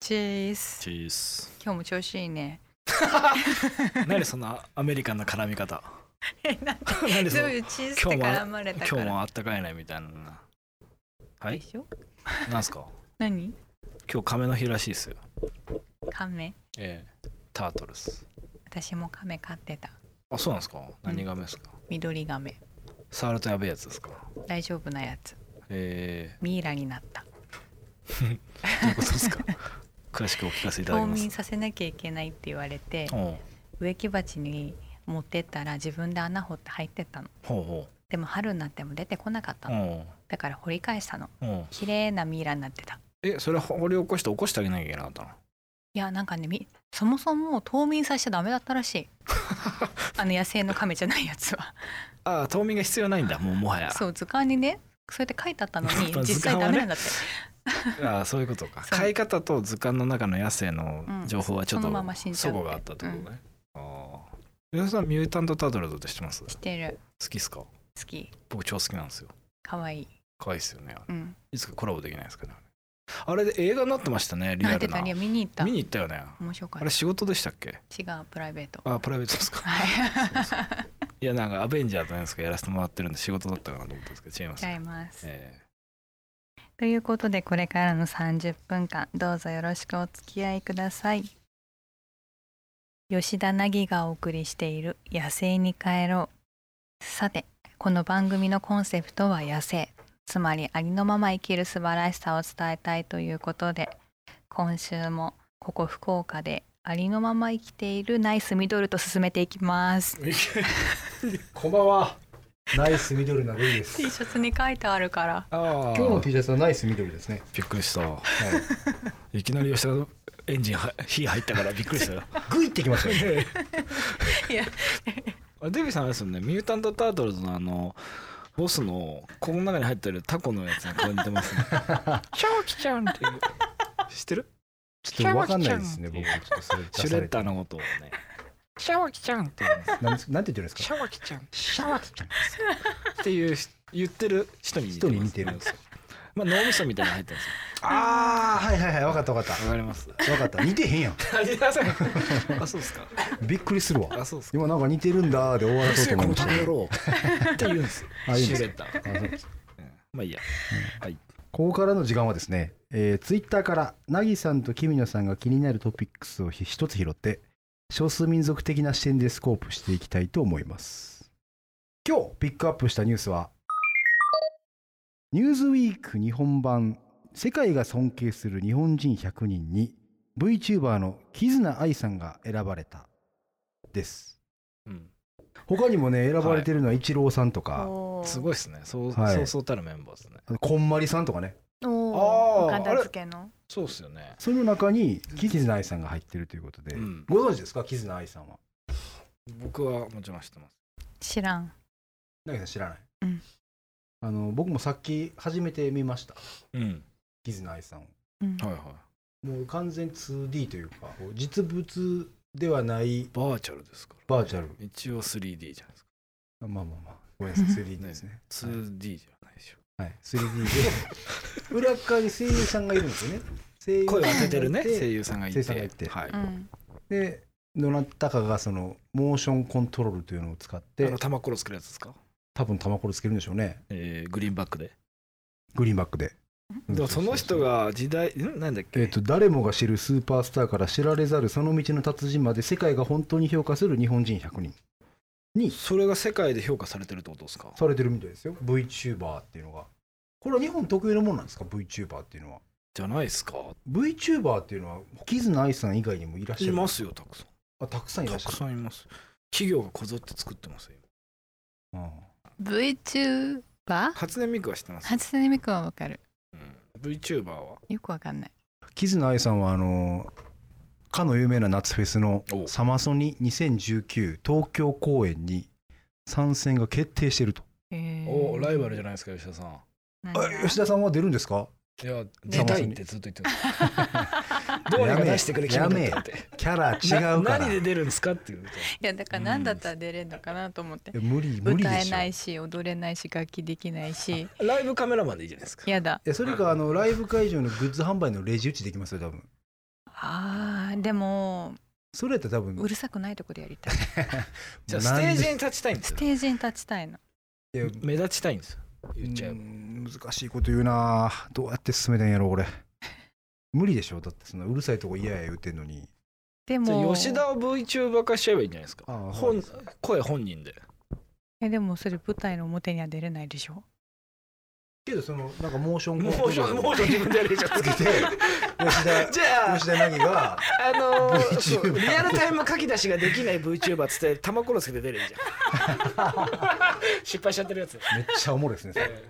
チースチース。今日も調子いいね 何そんなアメリカンな絡み方？えなん何そういうチーズって絡まれたから今日もあったかいねみたいな。はい？なんすか？何？今日亀の日らしいですよ。カメええ。タートルス。私もカメ飼ってたあ、そうなんですか？何亀ですか？緑ガメ触るとやべえやつですか？大丈夫なやつえミイラになったえ。どういうことですか？詳しくお聞かせいただ冬きます眠。させなきゃいけないって言われて植木鉢に持ってったら自分で穴掘って入ってったのほうほでも春になっても出てこなかったう。のだから掘り返したの綺麗なミイラになってたえ、それ掘り起こして起こしてあげなきゃいけなかったの？いやなんかねみそもそも冬眠させちゃダメだったらしい あの野生の亀じゃないやつはああ、冬眠が必要ないんだ。もうもはや。そう図鑑にねそうやって書いてあったのにまあ実際ダメなんだって。ああそういうことか。そう。飼い方と図鑑の中の野生の情報はちょっとう齟齬があったってことね、ああ。皆さんミュータント・タートルズって知ってます好知ってる。きっすか？好き。僕超好きなんですよ。かわい。い可愛いっすよねうん。いつかコラボできないですかねあれ。で映画になってましたねリアルな。なってたり見に行った。見に行ったよね。面白かっあれ仕事でしたっけ？た違うプライベート。あプライベートですか。はいいやなんかアベンジャーとなんですかやらせてもらってるんで仕事だったかなと思ったんですけど違います違います。えということでこれからの30分間どうぞよろしくお付き合いください。吉田凪がお送りしている「野生に帰ろう」さてこの番組のコンセプトは野生。つまりありのまま生きる素晴らしさを伝えたいということで今週もここ福岡でありのまま生きているナイスミドルと進めていきます。え こんばんは。ナイスミドルなルイで T す。シャツに書いてあるから。ああ今日の T シャツはナイスミドルですね。びっくりした。はい。きなり吉田のエンジンは火入ったからびっくりしたよ。グイってきましたよ。いや。あデビさんあれですよねミュータント・タートルズのあのボスのこの中に入ってるタコのやつに顔似てますね。シャワキちゃんっていう。知ってる？ちょっとわかんないですね。僕。ちょっとそれシュレッダーのことをねシャワキちゃんって言うんです。なんですなんて言ってるんですか？シャワキちゃんシャワキちゃん。っていう言ってる人に似て人ます。に似てるんですよ。まあ脳みそみたいなの入ってるんですよ。ああはいはいはいわかったわかっわかります。たわかった。似てへんやん。ありませんあそうですか。びっくりするわ。あそうですか。今なんか似てるんだーで終わらそうと思いました郎って言うんですよ。あいいんです。レッダー。あそうまあいいや。はい。ここからの時間はですね、えー、ツイッターからなぎさんとキミノさんが気になるトピックスをひ一つ拾って少数民族的な視点でスコープしていきたいと思います。今日ピックアップしたニュースはニューズウィーク日本版世界が尊敬する日本人100人に VTuber のキズナアイさんが選ばれた。です。うん。他にもね選ばれてるのはイチローさんとか、おー。すごいですね。そうはい。そうそうたるメンバーですね。こんまりさんとかね。おー。あー片付けのそうですよね。その中にキズナアイさんが入ってるということで、うん。ご存知ですか？キズナアイさんは。僕はもちろん知ってます。知らん。なぎさん知らない、うん。あの僕もさっき初めて見ました。うん。キズナアイさんを。うん。はいはい。もう完全 2D というかこう実物ではないバーチャルですから。バーチャル。一応 3D じゃないですか。まあまあまあ。ごめんなさい。3D ですね。2D じゃないでしょはい。3D で裏側に声優さんがいるんですよね。声優声を当ててるね。声優さんがいて。声優さんがいて。はい。うん。でどなたかがそのモーションコントロールというのを使っあての玉コロつけるやつですか？多分玉これつけるんでしょうね。えーグリーンバックで。グリーンバックで。でもその人が時代ん？なんだっけ？えー、と誰もが知るスーパースターから知られざるその道の達人まで世界が本当に評価する日本人100人にそれが世界で評価されてるってことですか？されてるみたいですよ。VTuber っていうのが。これは日本特有のものなんですか？VTuber っていうのは。じゃないですか？VTuber っていうのはキズナアイさん以外にもいらっしゃる。いますよたくさん。あたくさんいらたくっしゃる。さんいます。企業がこぞって作ってますようん、VTuber? 初音ミクは知ってます、初音ミクはわかる。うん、VTuber は？よくわかんない。キズナアイさんはあのかの有名な夏フェスのおサマソニ2019東京公演に参戦が決定してると。えー。おライバルじゃないですか吉田さん。吉田さんは出るんですか？いや出たいってずっと言ってる どうにか出してくれキャラ違うから。な何で出るんですかっていうと。いやだから何だったら出れるのかなと思って、いや無理無理歌えでしょ。ないし踊れないし楽器できないし。ライブカメラマンでいいじゃないですか。やだ。いやそれかあのライブ会場のグッズ販売のレジ打ちできますよ多分あーでもそれやったら多分うるさくないとこでやりたい。じゃあステージに立ちたいんですスよテージに立ちたいの。いや目立ちたいんですよ。言っちゃえば。うん難しいこと言うな。どうやって進めたんやろ俺。無理でしょ。だってそんなうるさいとこ嫌や言うてんのに。でも吉田を VTuber 化しちゃえばいいんじゃないですかああ本声本人でえでもそれ舞台の表には出れないでしょけどそのなんかモーションモーションモーション自分でやるじゃんつけて吉田じゃあ吉田凪があのーリアルタイム書き出しができない VTuber っつって玉コロつけて出るじゃん。失敗しちゃってるやつ。めっちゃおもろいですねそれ。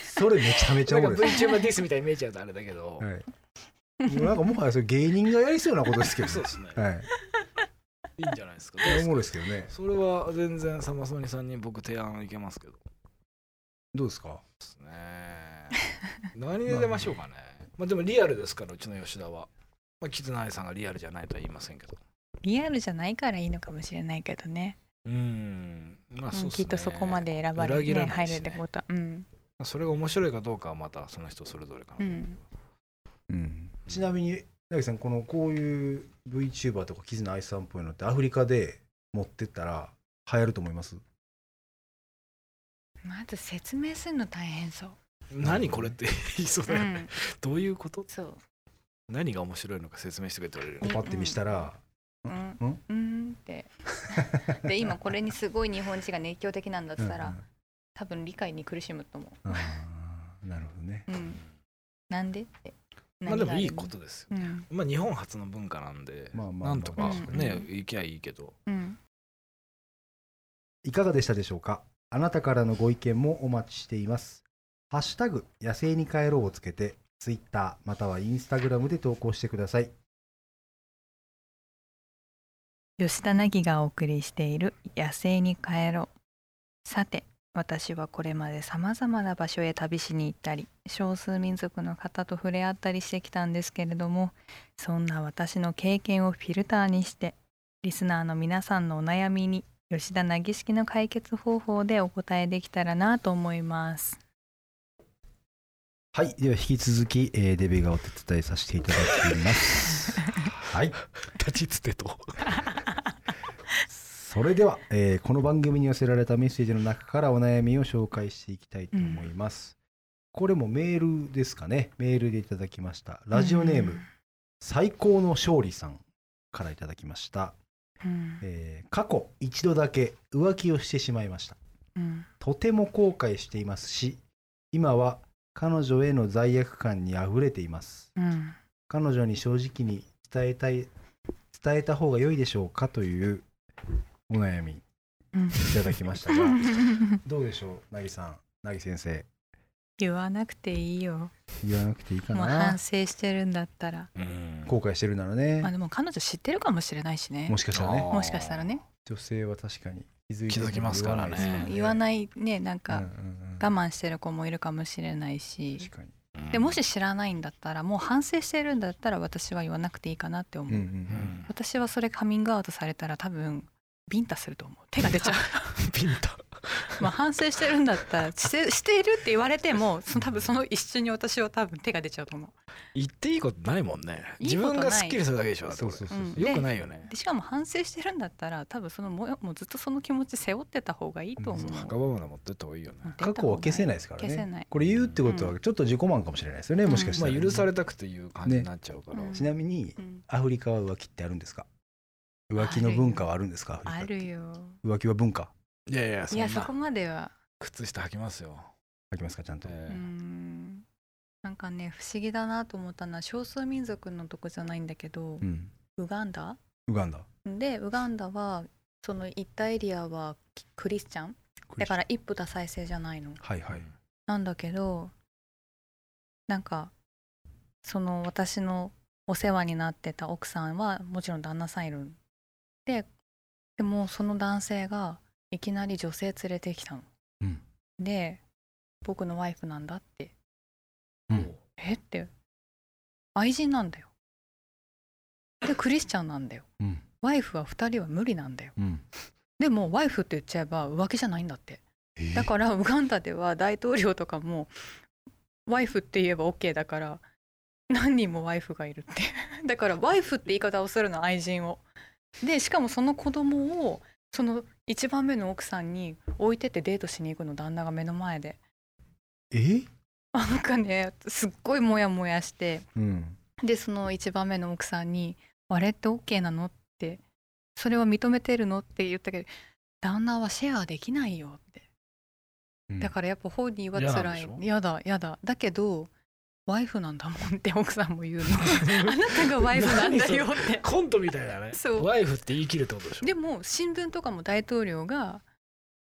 それめちゃめちゃおもろいです VTuber ディスみたいに見えちゃうとあれだけど、はい。なんかもはやそれ芸人がやりそうなことですけどね。そうですね、はい。いいんじゃないですか。おもろいですけどね。それは全然サマソニさんに僕提案いけますけど。どうですか？ですね。何で出ましょうかね。まあでもリアルですからうちの吉田は。まあキズナアイさんがリアルじゃないとは言いませんけど。リアルじゃないからいいのかもしれないけどね。うんまあうんそうねきっとそこまで選ばれて、らないしね。入るってこと。はうん。まあそれが面白いかどうかはまたその人それぞれかな、うん。うん。ちなみに凪さんこのこういう VTuber とかキズナアイスさんっぽいのってアフリカで持ってったら流行ると思います？まず説明するの大変そう。何これって言いそうだよ。ね、うん。どういうこと？そう。何が面白いのか説明してくれって言われる。パッて見したらうん。うん？うん。って。で今これにすごい日本人が熱狂的なんだっつったら、うん。多分理解に苦しむと思う。なるほどね。う、うん、なんでって。まあでもいいことですうん。まあ日本初の文化なんで、まあまあなんとかうん。ね、行きゃいいけど。うん。いかがでしたでしょうか？あなたからのご意見もお待ちしています。ハッシュタグ野生に帰ろうをつけて、ツイッターまたはインスタグラムで投稿してください。吉田凪がお送りしている「野生に帰ろう」さて私はこれまでさまざまな場所へ旅しに行ったり少数民族の方と触れ合ったりしてきたんですけれどもそんな私の経験をフィルターにしてリスナーの皆さんのお悩みに吉田凪式の解決方法でお答えできたらなと思います。はい、では引き続き、えーデビがお手伝いさせていただきます。はい、立ちつてとそれでは、えーこの番組に寄せられたメッセージの中からお悩みを紹介していきたいと思います。これもメールですかね。メールでいただきました。ラジオネーム、最高の勝利さんからいただきました。うんえー過去一度だけ浮気をしてしまいました。うんとても後悔していますし、今は彼女への罪悪感にあふれています。うん彼女に正直に伝えたい、伝えた方が良いでしょうかというお悩みいうんただきましたが、どうでしょう、なぎさん、なぎ先生。言わなくていいよ。言わなくていいかもうな反。省してるんだったら。うん。後悔してるならね。まあ、でも彼女知ってるかもしれないしね。もしかしたらね、もしかしたらね。女性は確かに気づいて気づきますからね。言わないですよ言わないねなんうんかうんうん。我慢してる子もいるかもしれないし、確かに。でもし知らないんだったらもう反省してるんだったら私は言わなくていいかなって思う、うんうんううん。ん私はそれカミングアウトされたら多分ビンタすると思う。手が出ちゃう。ピンタまあ反省してるんだったらしてしているって言われてもその多分その一瞬に私は多分手が出ちゃうと思う。言っていいことないもんね。自いいことない。分がスッキリするだけでしょそうそうそう。う。んよくないよね。でしかも反省してるんだったら多分そのもやもうずっとその気持ち背負ってた方がいいと思う、うん。墓場まで持ってった方がいいよね。過去は消せないですからね。消せない。これ言うってことはちょっと自己満かもしれないですよね、うん。もしかしたらね、まあ許されたくていう感じになっちゃうから、ね。ちなみにうん。アフリカは浮気ってあるんですか？浮気の文化はあるんですかアフリカあるよ。浮気は文化？いやいやそんな。いやそこまでは。靴下履きますよ、書きますかちゃんと、うえ。えん。なんかね不思議だなと思ったのは少数民族のとこじゃないんだけどう、ん、ウガンダ？ウガンダ。でウガンダはその行ったエリアはキクリスチャン。だから一夫多妻制じゃないの。はいはい。なんだけどなんかその私のお世話になってた奥さんはもちろん旦那さんいるででもその男性がいきなり女性連れてきたの。うんで僕のワイフなんだってうんえ？って愛人なんだよ。でクリスチャンなんだよ。うんワイフは2人は無理なんだよ。うんでもワイフって言っちゃえば浮気じゃないんだって。えーだからウガンダでは大統領とかもワイフって言えば OK だから何人もワイフがいるってだからワイフって言い方をするの愛人をでしかもその子供をその一番目の奥さんに置いてってデートしに行くの旦那が目の前で。え？なんかねすっごいモヤモヤして。うん。でその一番目の奥さんに「あれって OK なの?」って「それは認めてるの?」って言ったけど旦那はシェアできないよって。うん。だからやっぱ本人は辛い。やだやだ。だけどワイフなんだもんって奥さんも言うの。あなたがワイフなんだよって。コントみたいだね。そう。ワイフって言い切るってことでしょ？でも新聞とかも大統領が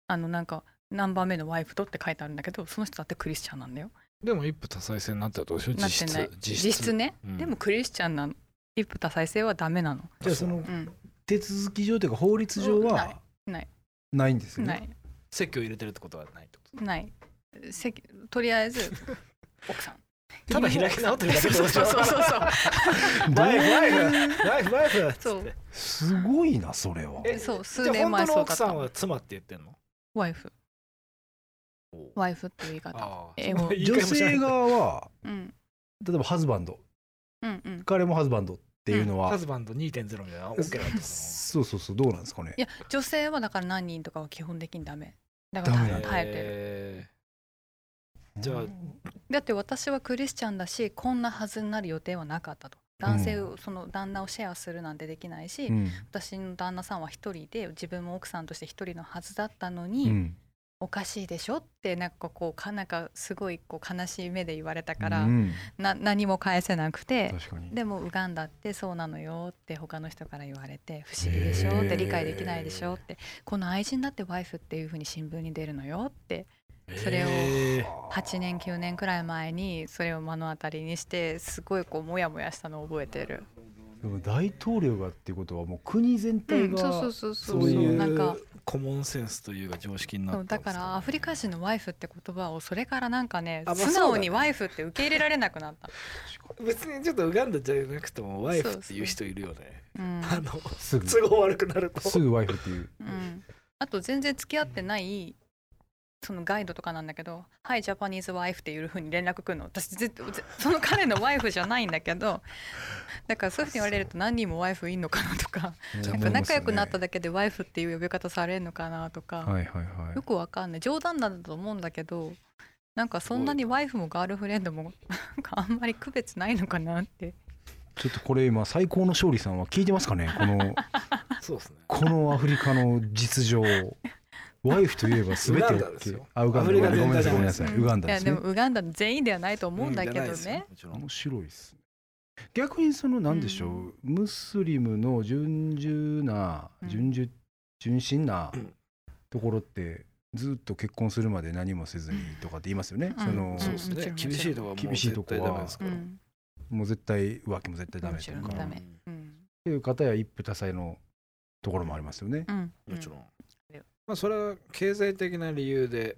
あのなんか何番目のワイフとって書いてあるんだけどその人だってクリスチャンなんだよ。でも一夫多妻制になってるってことでしょ？なってない。実質。実質。ね、うん。でもクリスチャンなの。一夫多妻制はダメなの。じゃあそのうん。手続き上というか法律上はない。ない。ないんですよね？ない。席を入れてるってことはないってことない。席とりあえず奥さんただ開き直ってるだけそうことでしょそうそうそう。ワイフワイフ。ワイフワイフ。そう。すごいなそれは。えそう数じゃあ年前本当の奥そうだった。さんは妻って言ってんの？ワイフ。ワイフっていう言い方。英語。女性側はうん。例えばハズバンド。うんうん。彼もハズバンドっていうのは、ハズバンド2.0みたいな。OK だったのそうそうそうどうなんですかね。いや女性はだから何人とかは基本的にダメ。だからダメなんだ。耐えてる。えじゃあだって私はクリスチャンだしこんなはずになる予定はなかったと。男性を、その旦那をシェアするなんてできないし、うん。私の旦那さんは一人で自分も奥さんとして一人のはずだったのうに、ん。おかしいでしょってなんかこうかなんかすごいこう悲しい目で言われたから、うん。な何も返せなくてでもウガンダってそうなのよって他の人から言われて不思議でしょって理解できないでしょってこの愛人だってワイフっていう風に新聞に出るのよってそれをえ8年9年くらい前にそれを目の当たりにしてすごいこうモヤモヤしたのを覚えてる。でも大統領がっていうことはもう国全体が、そうそうそうそうそう。いうなんかコモンセンスというか常識になったんですだからアフリカ人のワイフって言葉をそれからなんかねあまあ素直にワイフって受け入れられなくなった。別にちょっとウガンダじゃなくてもワイフっていう人いるよね。うんあのすぐ都合悪くなると。すぐワイフっていう。うん、あと全然付き合ってないそのガイドとかなんだけど「はいジャパニーズワイフ」っていう風に連絡来るの。私ずっとずその彼のワイフじゃないんだけどだからそういうふうに言われると何人もワイフいんのかなとかなん。か仲良くなっただけでワイフっていう呼び方されるのかなとか、はいはいはい。よくわかんない。冗談なんだと思うんだけどなんかそんなにワイフもガールフレンドもなんかあんまり区別ないのかなって。ちょっとこれ今最高の勝利さんは聞いてますかね？この そうですね。このアフリカの実情ワイフといえば全てウガンダですよ。OK あウガンダ。ごめんなさいごめんなさい。ウガンダいやですね。でもウガンダの全員ではないと思うんだけどね。もちろん。面白いですね。逆にその何でしょう、うん。ムスリムの純純なうん。純純純真なうん。ところってずっと結婚するまで何もせずにとかって言いますよね、うん。その、そうですね。厳しいとこはもう厳しいとこは。もう絶対浮気も絶対ダメとか。っていう方や一夫多妻のところもありますよね。うん。もちろんうんまあそれは経済的な理由で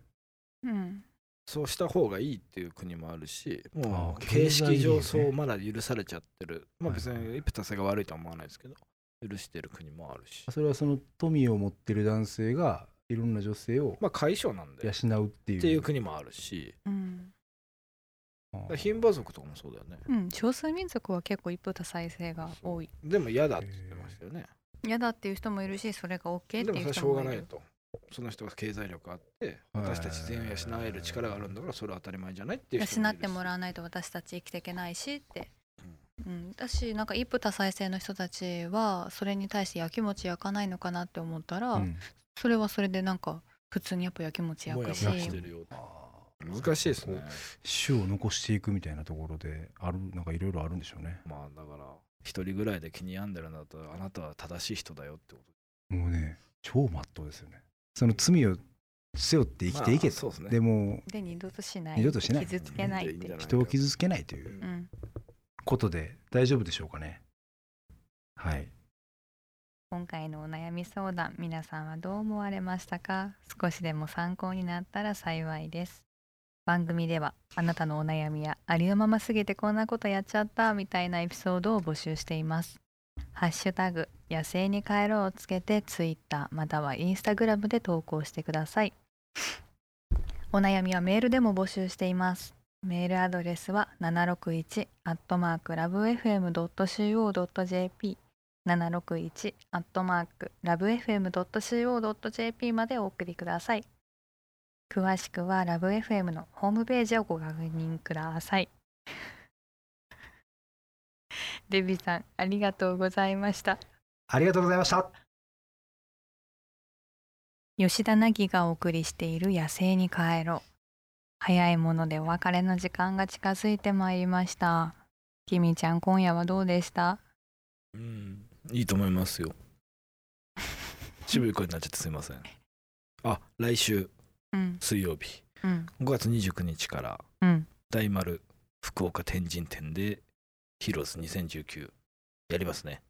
うん。そうした方がいいっていう国もあるしもう形式上そうまだ許されちゃってる。まあはい。別に一夫多妻が悪いとは思わないですけど許してる国もあるし。それはその富を持ってる男性がいろんな女性をまあ解消なんでっ養うっていう。ていう国もあるし。うん。あー牝馬族とかもそうだよね。うん少数民族は結構一夫多妻制が多い。でも嫌だって言ってましたよね。嫌だっていう人もいるしそれが OK ってでもそれはしいう人もいるょうがないとその人が経済力あってはい。私たち全員を養える力があるんだからそれは当たり前じゃないっていう人養もいるし。ってもらわないと私たち生きていけないしって、うん、だしなんか一夫多妻制の人たちはそれに対してやきもち焼かないのかなって思ったら、うん。それはそれでなんか普通にやっぱやきもち焼くしもやもやしてるよ難しいですね。種を残していくみたいなところであるなんかいろいろあるんでしょうね。まあだから一人ぐらいで気に病んでるんだったらあなたは正しい人だよってこと。もうね超まっとうですよね。その罪を背負って生きていけと、まあそうですね。でもで二度としない。二度としない。傷つけない人を傷つけないというううんことで大丈夫でしょうかね。はい。今回のお悩み相談皆さんはどう思われましたか？少しでも参考になったら幸いです。番組ではあなたのお悩みやありのまますぎてこんなことやっちゃったみたいなエピソードを募集していますハッシュタグ野生に帰ろうをつけてツイッターまたはインスタグラムで投稿してください。お悩みはメールでも募集しています。メールアドレスは761アットマークラブ FM.co.jp 761アットマークラブ FM.co.jp までお送りください。詳しくはラブ FM のホームページをご確認ください。デビさんありがとうございました。ありがとうございました。吉田凪がお送りしている野生に帰ろう。早いものでお別れの時間が近づいてまいりました。きみちゃん今夜はどうでした？うんいいと思いますよ。渋い声になっちゃってすいません。あ来週うん。水曜日。うん。5月29日からうん。大丸福岡天神店でヒローズ2019やりますね。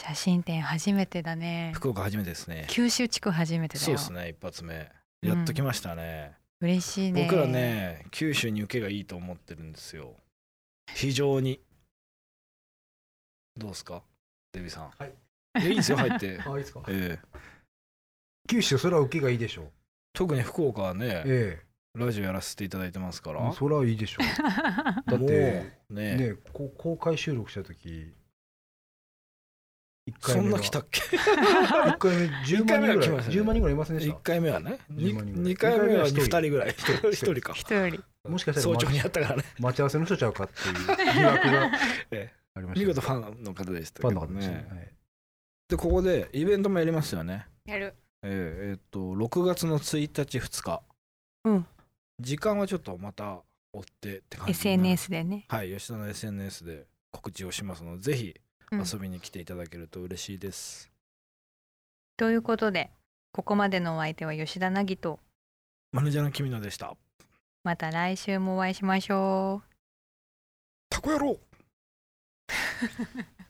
写真展初めてだね。福岡初めてですね。九州地区初めてだよ。そうですね一発目。やっときましたね、嬉しいね。僕らね九州に受けがいいと思ってるんですよ。非常に。どうですか？デビさん。はい。いやいいですよ 入って。あいいですか？ええ。九州それは受けがいいでしょう。特に福岡はねえラジオやらせていただいてますから。えそれはいいでしょう。だっもうてね。ねこ公開収録した時一回そんな来たっけ？一回目10万人ぐらい。一回目は来ましたね。10万人ぐらいいませんでし1回目はね。10万人ぐらい。2, 回目は二回目は一人。2人ぐらい。1人。か。一人。たもしかしたら早朝に待やったからね。ち待ち合わせの人ちゃうかっていう疑惑がえありました見事ファンの方でしたファンの方でしたね。ねはいでここでイベントもやりますよね。やる。えーえーっと6月の1日2日。うん時間はちょっとまた追ってって感じ SNS でね。はい吉田の SNS で告知をしますのでぜひうん。遊びに来ていただけると嬉しいです、ということでここまでのお相手は吉田凪とマネージャーの君野でした。また来週もお会いしましょう。タコ野郎